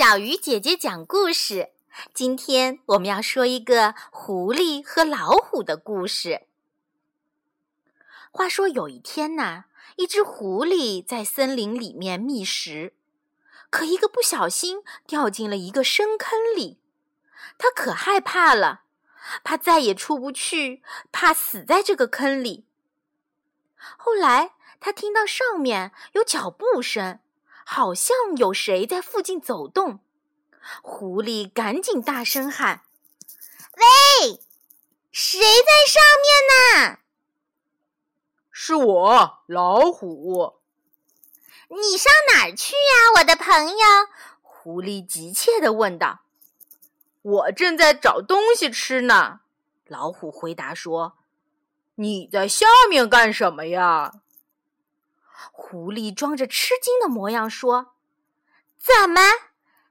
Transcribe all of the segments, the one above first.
小鱼姐姐讲故事。今天我们要说一个狐狸和老虎的故事。话说有一天呐，一只狐狸在森林里面觅食，可一个不小心掉进了一个深坑里，它可害怕了，怕再也出不去，怕死在这个坑里。后来，它听到上面有脚步声。好像有谁在附近走动，狐狸赶紧大声喊：“喂，谁在上面呢？”“是我，老虎。”“你上哪儿去呀，我的朋友？”狐狸急切地问道。“我正在找东西吃呢。”老虎回答说。“你在下面干什么呀？”狐狸装着吃惊的模样说：“怎么，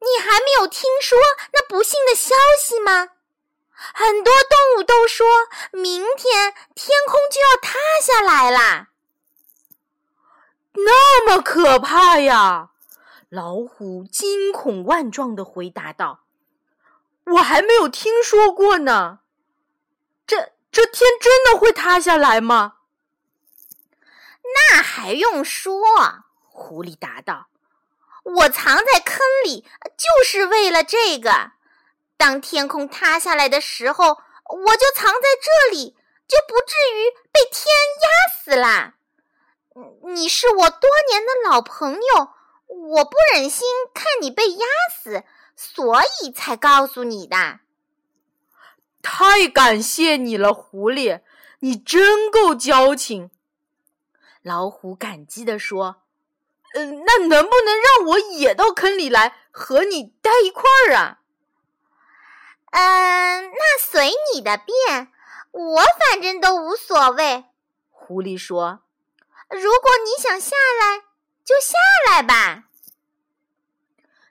你还没有听说那不幸的消息吗？很多动物都说明天天空就要塌下来啦。那么可怕呀！”老虎惊恐万状的回答道：“我还没有听说过呢。这这天真的会塌下来吗？”那还用说？狐狸答道：“我藏在坑里就是为了这个。当天空塌下来的时候，我就藏在这里，就不至于被天压死啦。你是我多年的老朋友，我不忍心看你被压死，所以才告诉你的。太感谢你了，狐狸，你真够交情。”老虎感激地说：“嗯，那能不能让我也到坑里来和你待一块儿啊？”“嗯，那随你的便，我反正都无所谓。”狐狸说：“如果你想下来，就下来吧。”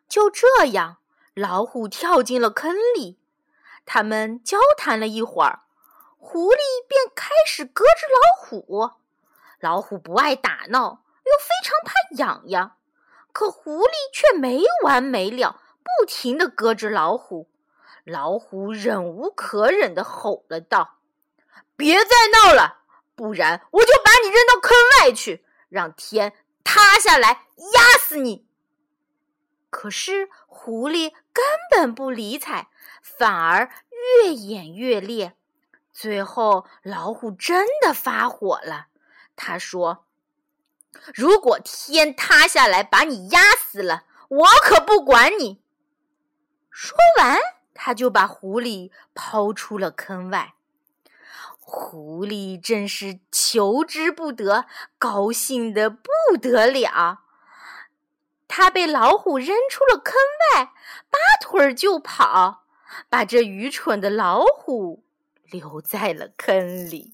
就这样，老虎跳进了坑里。他们交谈了一会儿，狐狸便开始搁着老虎。老虎不爱打闹，又非常怕痒痒，可狐狸却没完没了，不停地搁着老虎。老虎忍无可忍地吼了道：“别再闹了，不然我就把你扔到坑外去，让天塌下来压死你！”可是狐狸根本不理睬，反而越演越烈。最后，老虎真的发火了。他说：“如果天塌下来把你压死了，我可不管你。”说完，他就把狐狸抛出了坑外。狐狸真是求之不得，高兴的不得了。他被老虎扔出了坑外，拔腿就跑，把这愚蠢的老虎留在了坑里。